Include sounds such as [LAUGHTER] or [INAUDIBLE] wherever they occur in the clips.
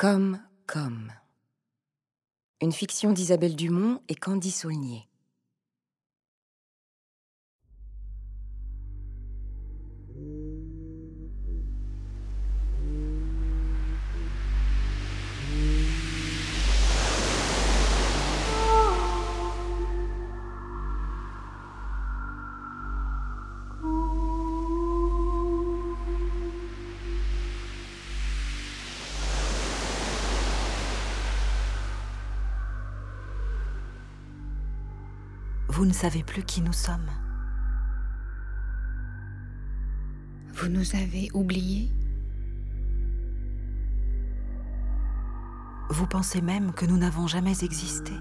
Comme, comme. Une fiction d'Isabelle Dumont et Candy Saulnier. Vous ne savez plus qui nous sommes. Vous nous avez oubliés? Vous pensez même que nous n'avons jamais existé.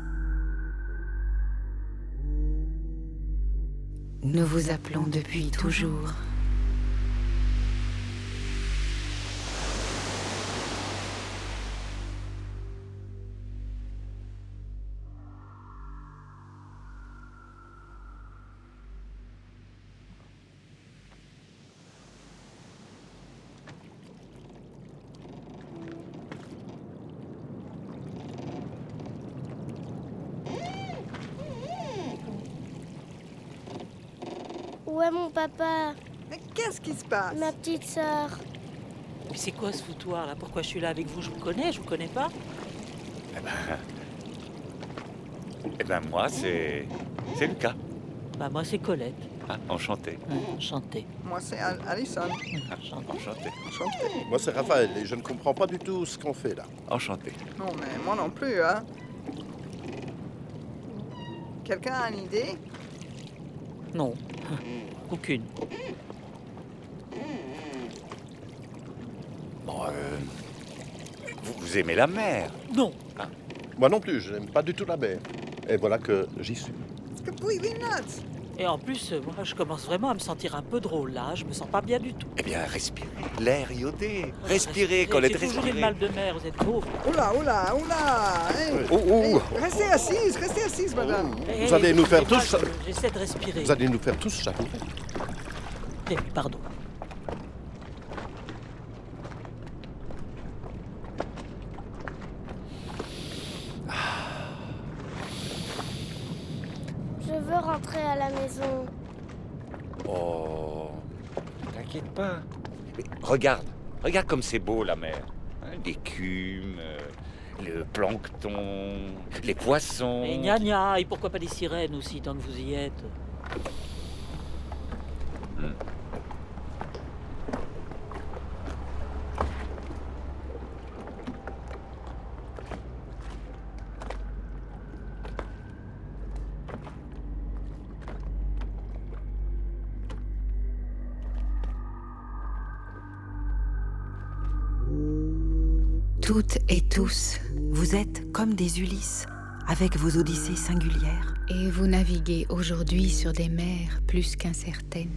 Nous vous appelons depuis toujours. Est mon papa Mais qu'est-ce qui se passe Ma petite sœur Mais c'est quoi ce foutoir là? Pourquoi je suis là avec vous? Je vous connais, je vous connais pas Eh ben. Eh ben, moi, c'est. C'est Lucas. Bah moi c'est Colette. Ah, enchanté. Enchanté. Moi, c'est Al- Alison. Enchanté. Enchanté. Enchanté. Moi, c'est Raphaël et je ne comprends pas du tout ce qu'on fait là. Enchanté. Non, mais moi non plus, hein. Quelqu'un a une idée? Non. Aucune. Bon, euh, vous, vous aimez la mer? Non. Moi non plus, je n'aime pas du tout la mer. Et voilà que j'y suis. It's completely nuts. Et en plus, euh, moi je commence vraiment à me sentir un peu drôle là. Je me sens pas bien du tout. Eh bien, respirez. L'air iodé. Respirez, Colette, J'ai toujours eu le respirez. mal de mer, vous êtes pauvre. Oula, oula, oula hey. Oh, oh, Hey, oh. Restez assise, restez assise, madame. Vous allez nous faire tous- je- J'essaie de respirer. Vous allez nous faire tous savourer. Eh, pardon. Je veux rentrer à la maison. Oh, t'inquiète pas. Mais regarde, regarde comme c'est beau la mer. Hein, L'écume, euh, le plancton, les poissons. Et gna gna, et pourquoi pas des sirènes aussi tant que vous y êtes Toutes et tous, vous êtes comme des Ulysses, avec vos odyssées singulières. Et vous naviguez aujourd'hui sur des mers plus qu'incertaines.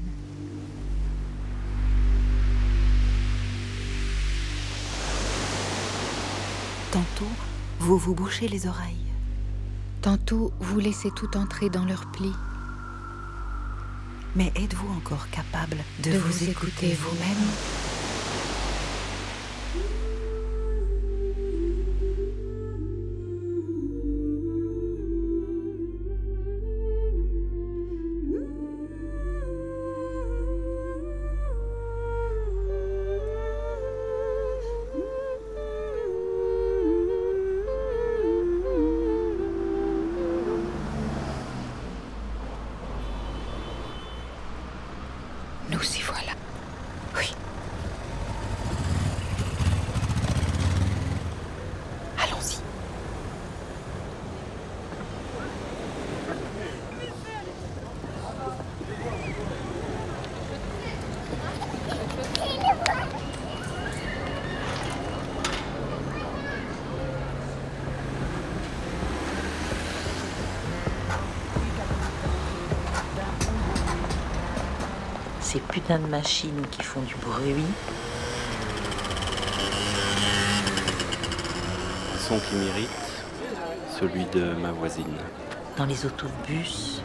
Tantôt, vous vous bouchez les oreilles. Tantôt, vous laissez tout entrer dans leurs plis, Mais êtes-vous encore capable de, de, vous, écouter vous-même? Nous putains de machines qui font du bruit. Un son qui m'irrite, celui de ma voisine. Dans les autobus.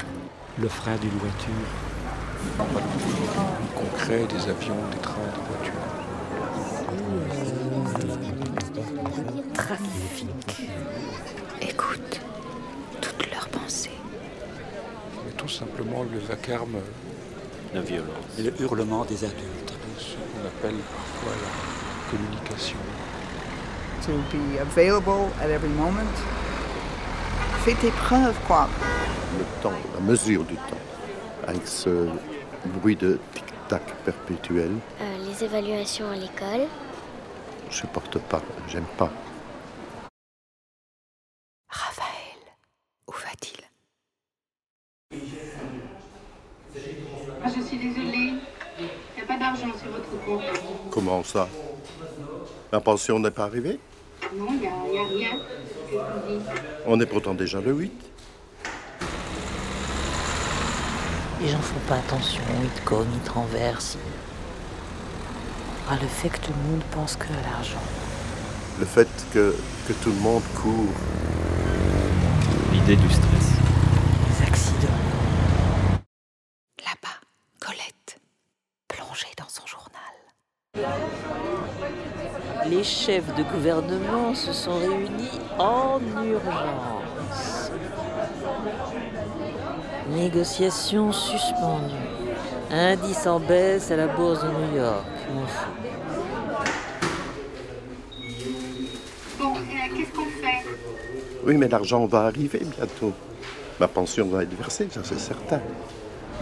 Le frein d'une voiture. concret des avions, des trains, des voitures. trafic. Écoute toutes leurs pensées. Mais tout simplement le vacarme, La violence. Le hurlement des adultes. ce qu'on appelle parfois la communication. To be available at every moment. Fais tes preuves, quoi. Le temps, la mesure du temps, avec ce bruit de tic-tac perpétuel, Euh, les évaluations à l'école. je supporte pas, j'aime pas. Raphaël, où va-t-il Ah, je suis désolée. Il n'y a pas d'argent sur votre compte. Comment ça La pension n'est pas arrivée Non, il n'y a, il y a rien. On est pourtant déjà le 8. Les gens font pas attention, ils te cognent, ils te renversent. Ah, le fait que tout le monde pense que à l'argent. Le fait que, que tout le monde court, L'idée du stress. Les accidents. Là-bas, Colette, plongée dans son journal. Les chefs de gouvernement se sont réunis en urgence. Négociations suspendues. Indice en baisse à la bourse de New York. Bon, euh, qu'est-ce qu'on fait? Oui, mais l'argent va arriver bientôt. Ma pension va être versée, ça c'est certain.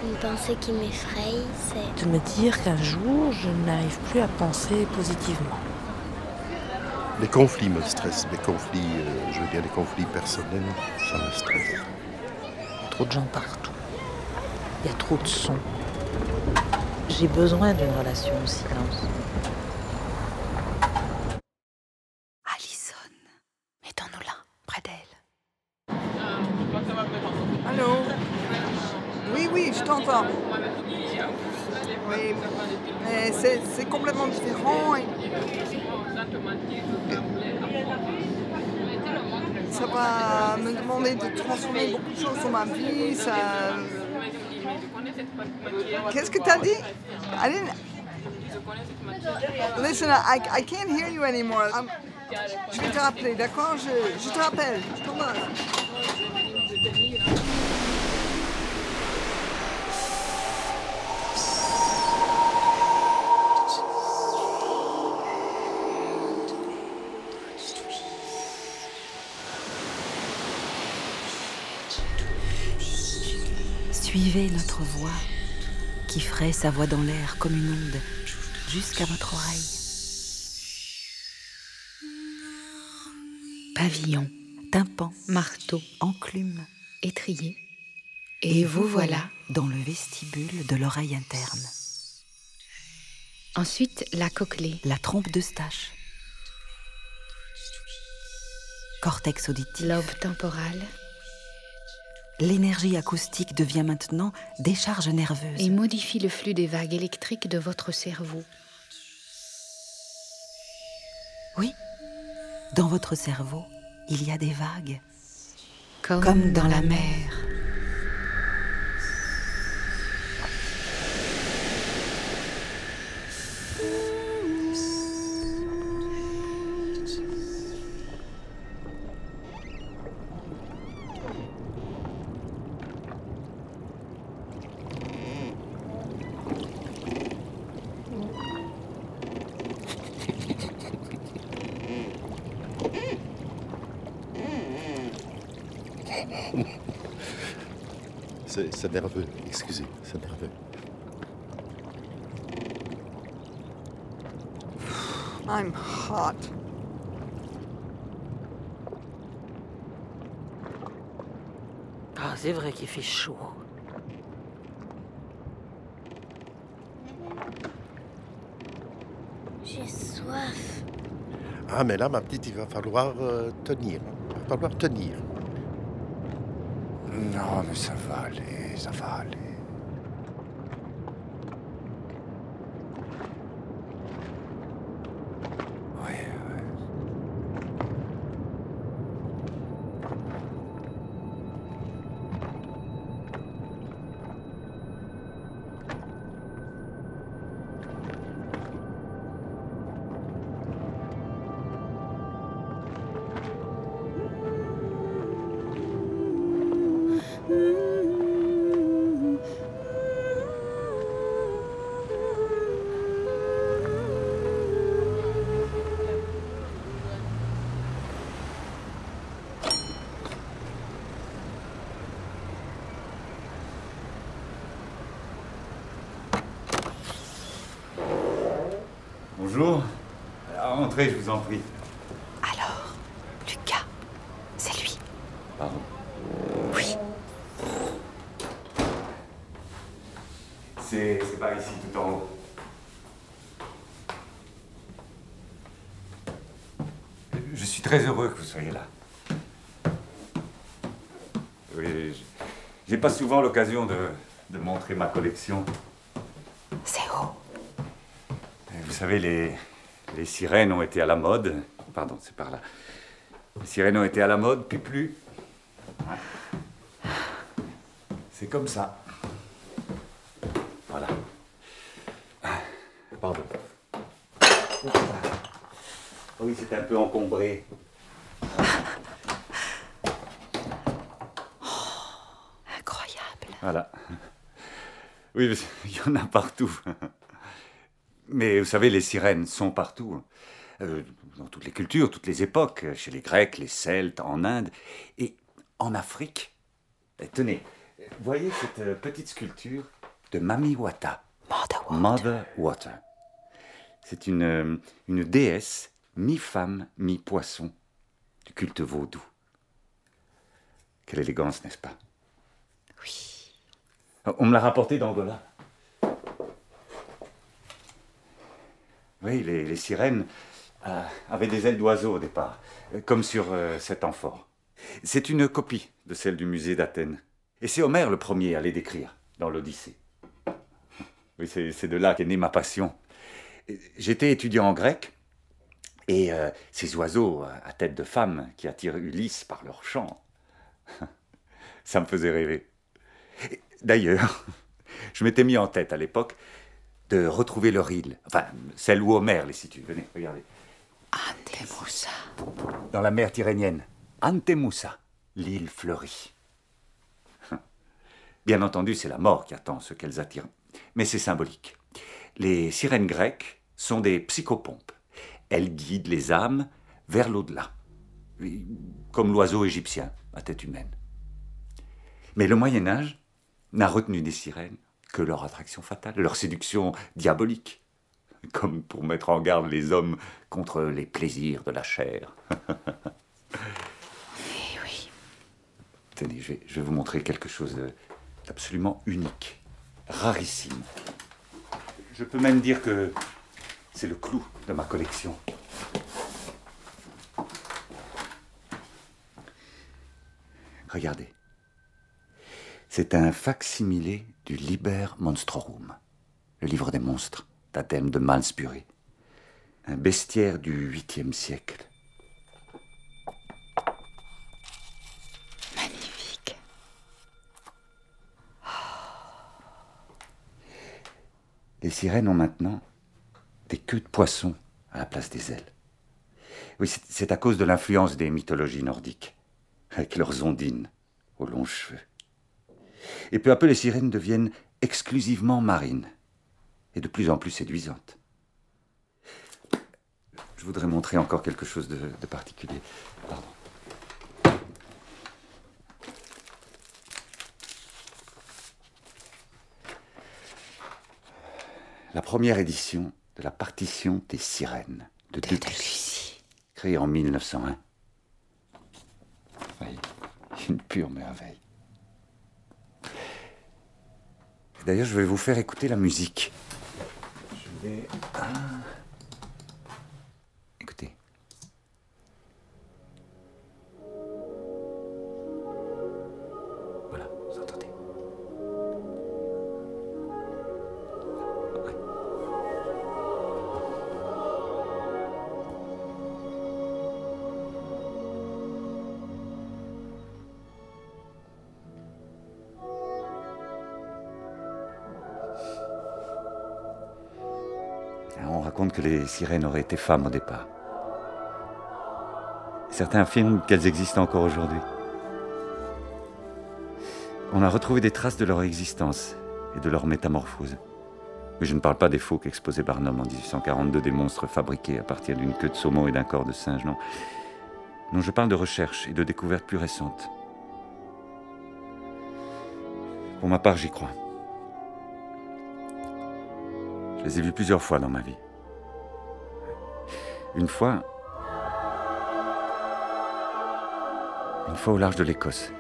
Une pensée qui m'effraie, c'est De me dire qu'un jour, je n'arrive plus à penser positivement. Les conflits me stressent. Les conflits, euh, je veux dire les conflits personnels, ça me stresse. Trop de gens partout. Il y a trop de sons. J'ai besoin d'une relation au silence. Alison, mettons-nous là, près d'elle. Allô Oui, oui, je t'entends. Oui, mais c'est c'est complètement différent. et- Ça va me demander de transformer beaucoup de choses dans ma vie. Ça... Qu'est-ce que t'as dit? Listen, I, I can't hear you anymore. Je vais te rappeler, d'accord? Je, je te rappelle. Suivez notre voix qui ferait sa voix dans l'air comme une onde jusqu'à votre oreille. Pavillon, Tympan, marteau, enclume, étrier. Et vous voilà. dans le vestibule de l'oreille interne. Ensuite, la cochlée. La trompe d'Eustache. Cortex auditif. Lobe temporal L'énergie acoustique devient maintenant décharge nerveuse. et modifie le flux des vagues électriques de votre cerveau. Oui, dans votre cerveau, il y a des vagues, Comme, comme dans la mer. C'est nerveux, excusez, c'est nerveux. I'm hot. Ah, c'est vrai qu'il fait chaud. j'ai soif. Ah, mais là, ma petite, il va falloir euh, tenir. Il va falloir tenir. Mais ça va aller, ça va aller. Entrez, je vous en prie. Alors, Lucas, c'est lui. Pardon. Oui. C'est c'est par ici, tout en haut. Je suis très heureux que vous soyez là. Oui, j'ai pas souvent l'occasion de, de montrer ma collection. C'est haut. Vous savez, les, les sirènes ont été à la mode. Pardon, c'est par là. Les sirènes ont été à la mode, puis plus. C'est comme ça. Voilà. Pardon. Oui, c'est un peu encombré. Incroyable. Voilà. Oui, il y en a partout. Mais vous savez, les sirènes sont partout. Euh, dans toutes les cultures, toutes les époques, chez les Grecs, les Celtes, en Inde et en Afrique. Et tenez, voyez cette euh, petite sculpture de Mami Wata. Mother Water. Mother Water. C'est une, euh, une déesse mi-femme, mi-poisson du culte vaudou. Quelle élégance, n'est-ce pas? Oui. On me l'a rapporté d'Angola. Oui, les, sirènes euh, avaient des ailes d'oiseau au départ, comme sur euh, cet amphore. C'est une copie de celle du musée d'Athènes. Et c'est Homère le premier à les décrire dans l'Odyssée. C'est de là qu'est née ma passion. J'étais étudiant en grec, et euh, ces oiseaux à tête de femme qui attirent Ulysse par leur chant, [LAUGHS] ça me faisait rêver. D'ailleurs, [LAUGHS] je m'étais mis en tête à l'époque de retrouver leur île, enfin celle où Homère les situe. Venez, regardez. Antemoussa. Dans la mer Tyrrhénienne, Antemoussa, l'île fleurie. [LAUGHS] Bien entendu, c'est la mort qui attend ceux qu'elles attirent, mais c'est symbolique. Les sirènes grecques sont des psychopompes. Elles guident les âmes vers l'au-delà, comme l'oiseau égyptien à tête humaine. Mais le Moyen Âge n'a retenu des sirènes que leur attraction fatale, leur séduction diabolique, comme pour mettre en garde les hommes contre les plaisirs de la chair. [LAUGHS] Eh oui. Tenez, je vais, je vais vous montrer quelque chose d'absolument unique, rarissime. Je peux même dire que c'est le clou de ma collection. Regardez. C'est un facsimilé du Liber Monstrorum, le livre des monstres d'Athènes de Malmesbury, un bestiaire du 8e siècle. Magnifique. Les sirènes ont maintenant des queues de poisson à la place des ailes. Oui, c'est à cause de l'influence des mythologies nordiques, avec leurs ondines aux longs cheveux. Et peu à peu, les sirènes deviennent exclusivement marines, et de plus en plus séduisantes. Je voudrais montrer encore quelque chose de, de particulier. Pardon. la première édition de la partition des sirènes de Debussy, créée en 1901. Oui, une pure merveille. D'ailleurs, je vais vous faire écouter la musique. Je vais. Que les sirènes auraient été femmes au départ. Certains affirment qu'elles existent encore aujourd'hui. On a retrouvé des traces de leur existence et de leur métamorphose. Mais je ne parle pas des faux qu'exposait Barnum en 1842, des monstres fabriqués à partir d'une queue de saumon et d'un corps de singe, non. Non, je parle de recherches et de découvertes plus récentes. Pour ma part, j'y crois. Je les ai vus plusieurs fois dans ma vie. Une fois. Une fois au large de l'Écosse.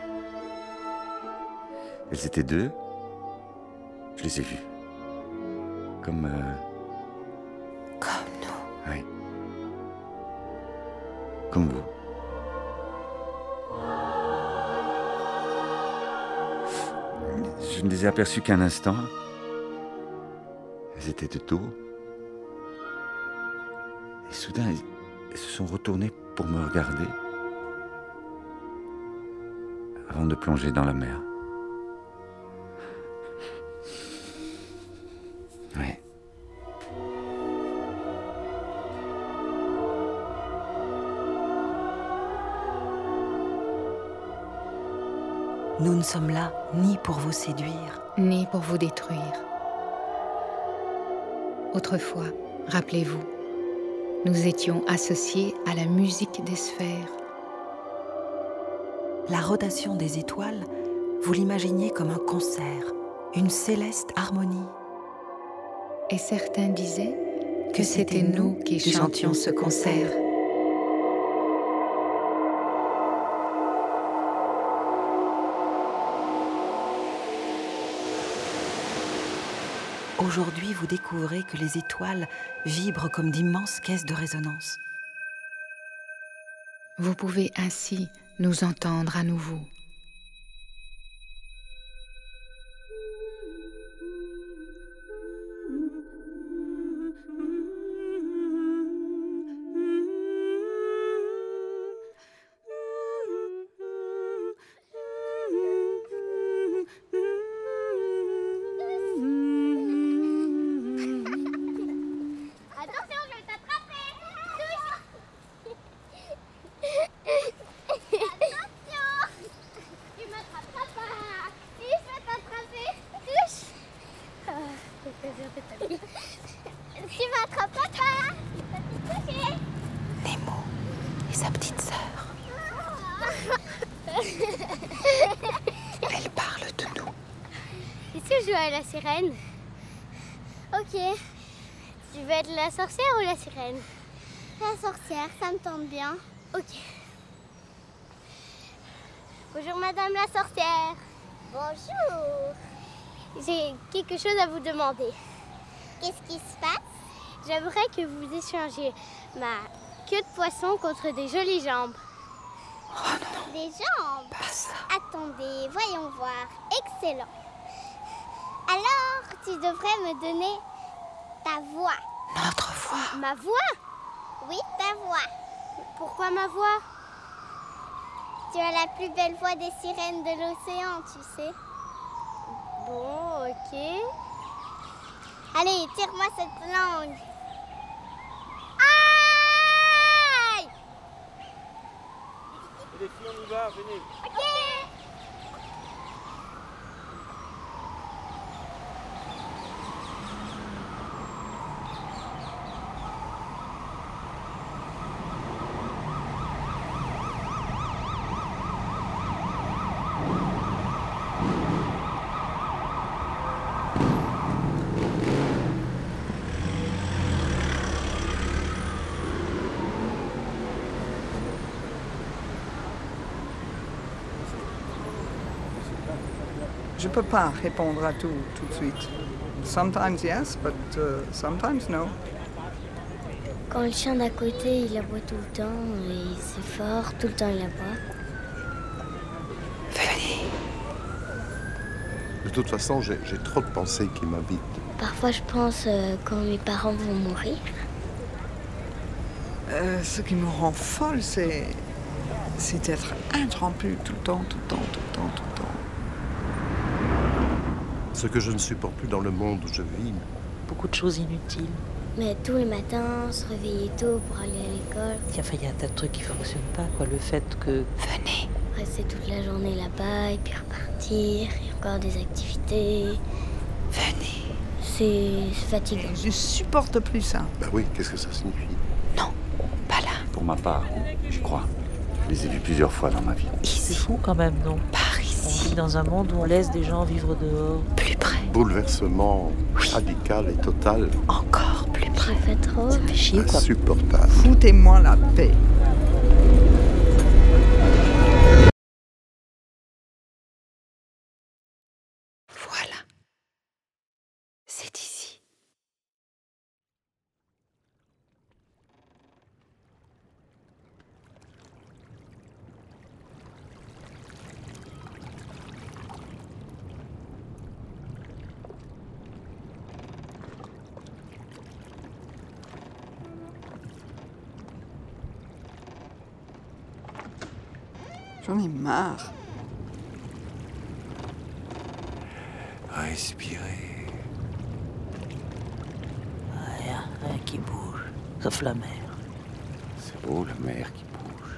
Elles étaient deux. Je les ai vues. Comme. euh, Comme nous. Oui. Comme vous. Je ne les ai aperçues qu'un instant. Elles étaient de dos. Soudain, elles, elles se sont retournées pour me regarder. Avant de plonger dans la mer. Ouais. Nous ne sommes là ni pour vous séduire, ni pour vous détruire. Autrefois, rappelez-vous, nous étions associés à la musique des sphères. La rotation des étoiles, vous l'imaginiez comme un concert, une céleste harmonie. Et certains disaient que c'était nous qui chantions ce concert. Aujourd'hui, vous découvrez que les étoiles vibrent comme d'immenses caisses de résonance. Vous pouvez ainsi nous entendre à nouveau. Sirène Ok. Tu veux être la sorcière ou la sirène? La sorcière, ça me tente bien. Ok. Bonjour Madame la sorcière. Bonjour. J'ai quelque chose à vous demander. Qu'est-ce qui se passe? J'aimerais que vous échangiez ma queue de poisson contre des jolies jambes. Des jambes? Pas ça. Attendez, voyons voir. Excellent. Tu devrais me donner ta voix. Notre voix. Ma voix? Oui, ta voix. Pourquoi ma voix? Tu as la plus belle voix des sirènes de l'océan, tu sais. Bon, ok. Allez, tire-moi cette langue. Aïe Les filles, on y va, venez. Ok Je ne peux pas répondre à tout tout de suite. Sometimes yes, but uh, sometimes no. Quand le chien d'à côté, il aboie tout le temps, et c'est fort, tout le temps il aboie. Venez. De toute façon, j'ai j'ai trop de pensées qui m'habitent. Parfois je pense euh, quand mes parents vont mourir. Euh, ce qui me rend folle, c'est c'est d'être interrompu tout le temps, tout le temps, tout le temps, tout le temps. Ce que je ne supporte plus dans le monde où je vis, Beaucoup de choses inutiles. Mais tous les matins, se réveiller tôt pour aller à l'école, Enfin, il y a un tas de trucs qui fonctionnent pas, quoi. Le fait que Venez. rester toute la journée là-bas et puis repartir, et encore des activités. Venez. C'est fatigant. Je supporte plus ça. ben oui, qu'est-ce que ça signifie? Pas là. Pour ma part, je crois. Je les ai vus plusieurs fois dans ma vie. c'est fou quand même, non? Par On ici. vit dans un monde où on laisse des gens vivre dehors. Plus près. Bouleversement radical et total. Encore plus près. fait trop. Ça fait chier quoi. Insupportable. Foutez-moi la paix. Voilà. C'est ici. J'en ai marre. Respirez. Rien, rien qui bouge, sauf la mer. C'est beau la mer qui bouge.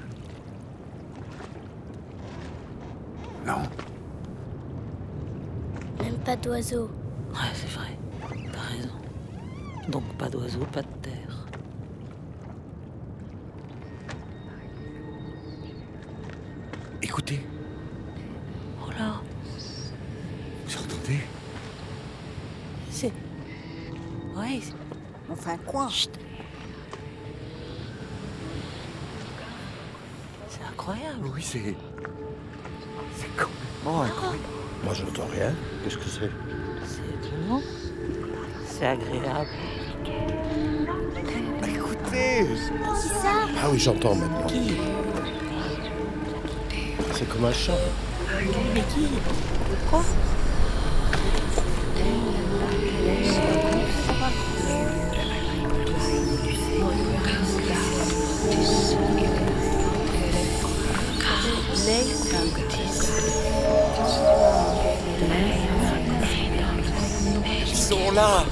Non Même pas d'oiseaux. Ouais, c'est vrai. T'as raison. Donc pas d'oiseaux, pas de Enfin quoi Chut. C'est incroyable. Oui, c'est. C'est complètement incroyable. Moi, je n'entends rien. Qu'est-ce que c'est? C'est étonnant. C'est agréable. Écoutez Qui ça? Ah oui, j'entends maintenant. Qui? C'est comme un chant. Mais qui? Quoi? Ils sont là.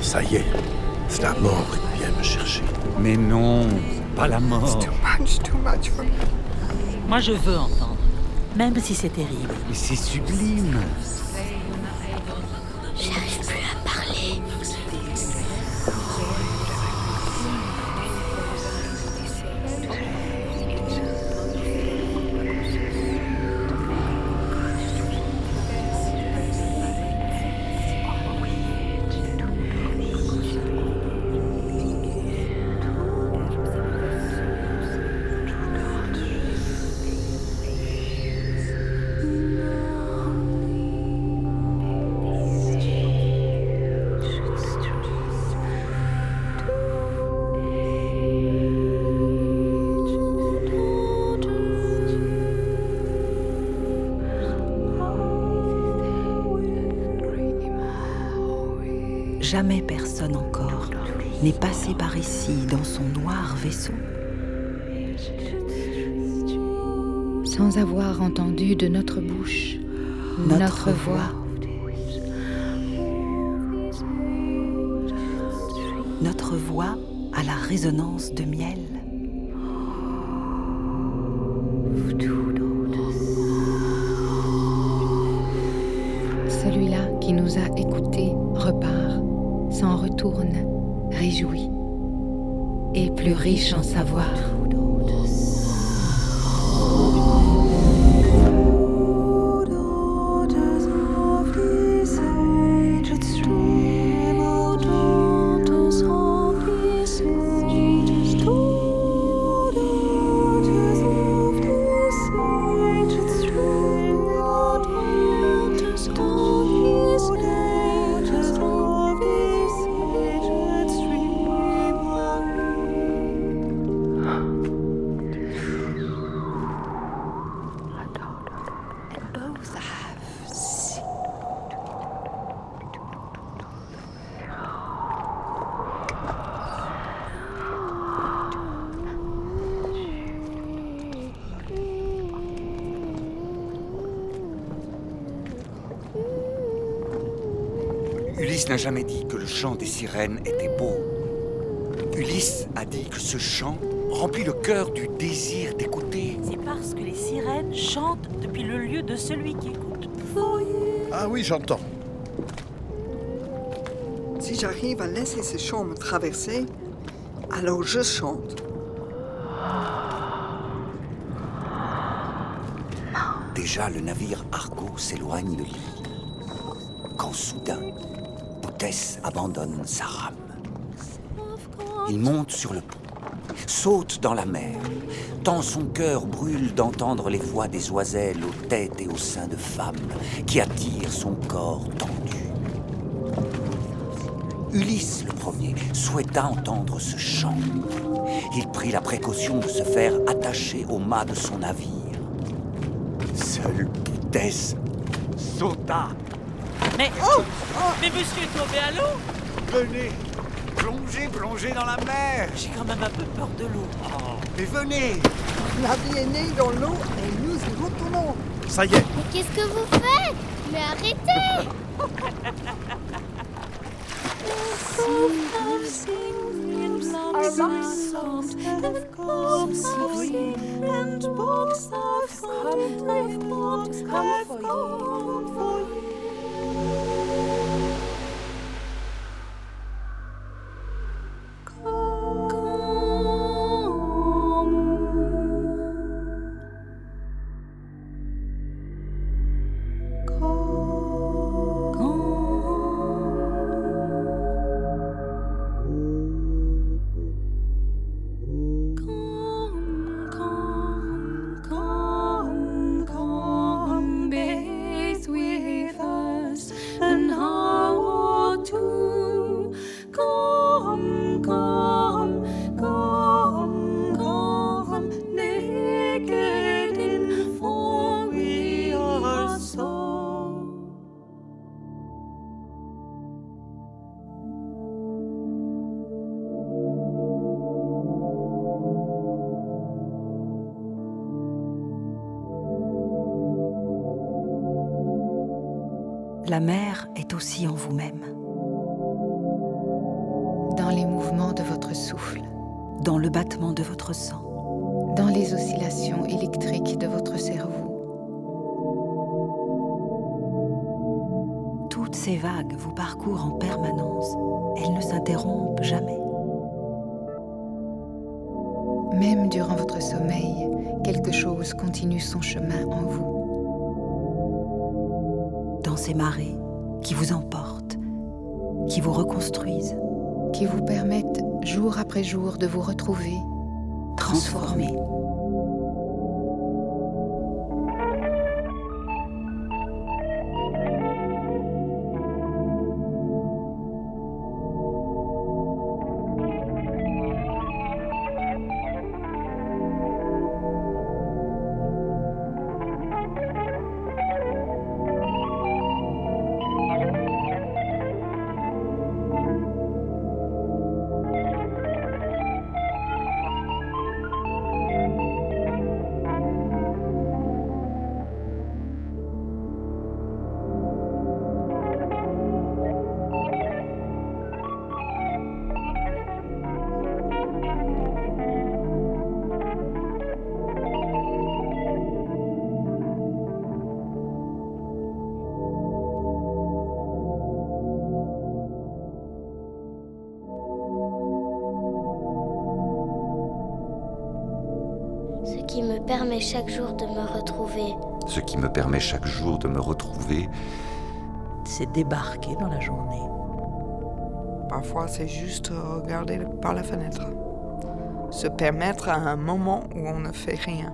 Ça y est, c'est la mort qui vient me chercher. Mais non, pas la mort. Too much, too much for me. Moi, je veux entendre. Même si c'est terrible. Mais c'est sublime. Bouche Notre voix. Notre voix a la résonance de miel. Celui-là qui nous a écoutés repart, s'en retourne, réjoui, et plus riche en savoir. Ulysse n'a jamais dit que le chant des sirènes était beau. Ulysse a dit que ce chant remplit le cœur du désir d'écouter. C'est parce que les sirènes chantent depuis le lieu de celui qui écoute. Ah oui, j'entends. Si j'arrive à laisser ce chant me traverser, alors je chante. Déjà, le navire Argo s'éloigne de l'île. Abandonne sa rame. Il monte sur le pont, saute dans la mer, tant son cœur brûle d'entendre les voix des oiselles aux têtes et aux seins de femmes qui attirent son corps tendu. Ulysse le premier souhaita entendre ce chant. Il prit la précaution de se faire attacher au mât de son navire. Seul Boutès sauta. Mais, Oh mais monsieur est tombé à l'eau Venez Plongez, plongez dans la mer J'ai quand même un peu peur de l'eau. Mais venez La vie est née dans l'eau et nous y retournons. Ça y est, Mais qu'est-ce que vous faites Mais arrêtez aussi en vous-même, Dans les mouvements de votre souffle, dans le battement de votre sang, dans les oscillations électriques de votre cerveau, toutes ces vagues vous parcourent en permanence. Elles ne s'interrompent jamais. même durant votre sommeil, quelque chose continue son chemin en vous. Dans ces marées qui vous emportent, qui vous reconstruisent, qui vous permettent jour après jour de vous retrouver, transformés. Ce qui me permet chaque jour de me retrouver. Ce qui me permet chaque jour de me retrouver, C'est débarquer dans la journée. Parfois, c'est juste regarder par la fenêtre. Se permettre à un moment où on ne fait rien.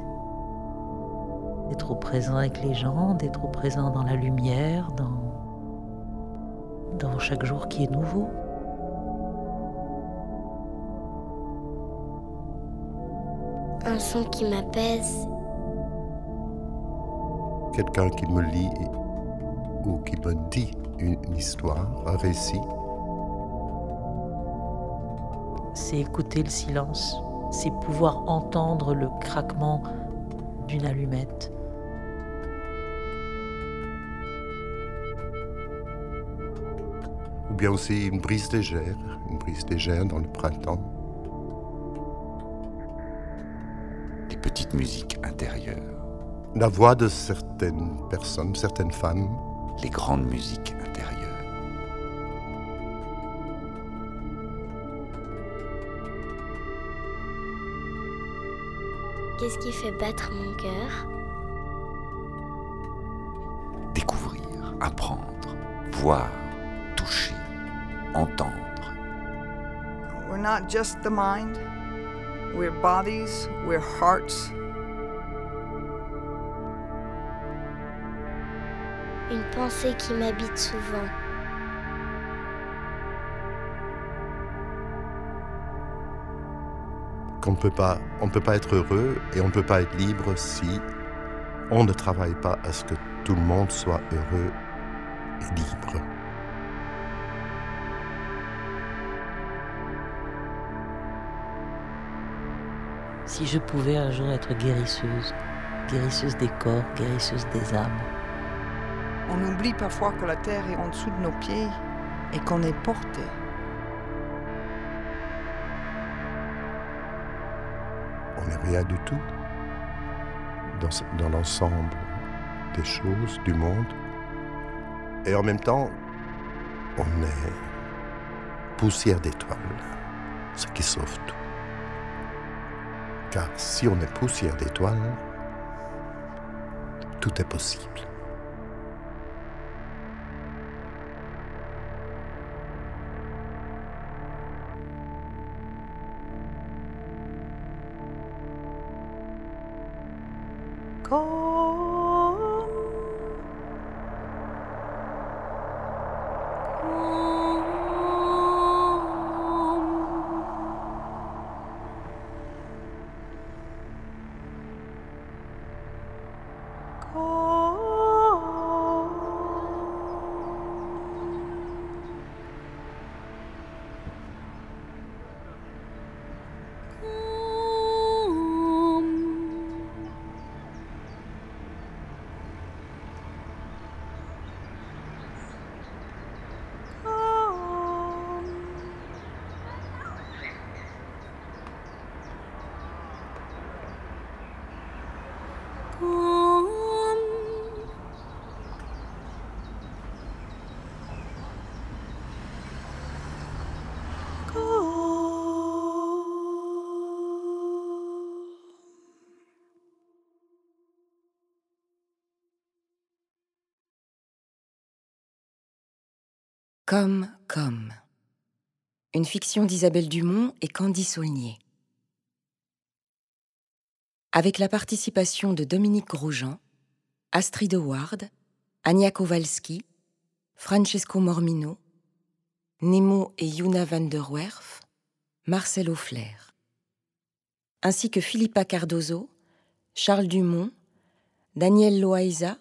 D'être au présent avec les gens, d'être au présent dans la lumière, dans, dans chaque jour qui est nouveau. Un son qui m'apaise. quelqu'un qui me lit ou qui me dit une, une histoire, un récit. C'est écouter le silence, c'est pouvoir entendre le craquement d'une allumette. Ou bien aussi une brise légère, une brise légère dans le printemps. petite musique intérieure. La voix de certaines personnes, certaines femmes. Les grandes musiques intérieures. Qu'est-ce qui fait battre mon cœur? Découvrir, apprendre, voir, toucher, entendre. We're not just the mind. We're bodies, we're hearts. Une pensée qui m'habite souvent. Qu'on ne peut pas, on ne peut pas être heureux et on ne peut pas être libre si on ne travaille pas à ce que tout le monde soit heureux et libre. Si je pouvais un jour être guérisseuse, guérisseuse des corps, guérisseuse des âmes. On oublie parfois que la terre est en dessous de nos pieds et qu'on est porté. On n'est rien du tout dans, dans l'ensemble des choses, du monde. Et en même temps, on est poussière d'étoiles, ce qui sauve tout. Car si on est poussière d'étoiles, tout est possible. Comme, comme. Une fiction d'Isabelle Dumont et Candy Saulnier. Avec la participation de Dominique Grosjean, Astrid Howard, Anya Kowalski, Francesco Mormino, Nemo et Yuna van der Werf, Marcel Auflair, ainsi que Philippa Cardozo, Charles Dumont, Daniel Loaiza,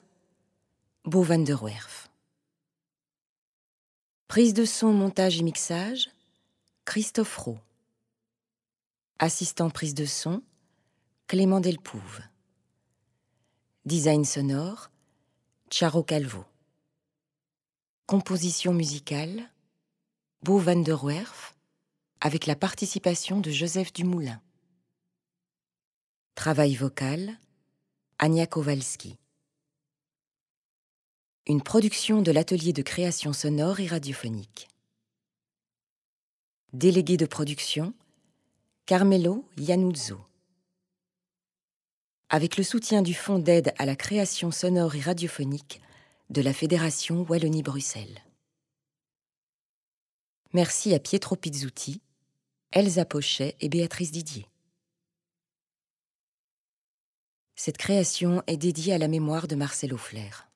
Beau van der Werf. Prise de son, montage et mixage, Christophe Rowe. Assistant prise de son, Clément Delpouve. Design sonore, Charo Calvo. Composition musicale, Beau van der Werf, avec la participation de Joseph Dumoulin. Travail vocal, Anya Kowalski. Une production de l'atelier de création sonore et radiophonique. Délégué de production, Carmelo Iannuzzo. Avec le soutien du Fonds d'aide à la création sonore et radiophonique de la Fédération Wallonie-Bruxelles. Merci à Pietro Pizzuti, Elsa Pochet et Béatrice Didier. Cette création est dédiée à la mémoire de Marcel Auflair.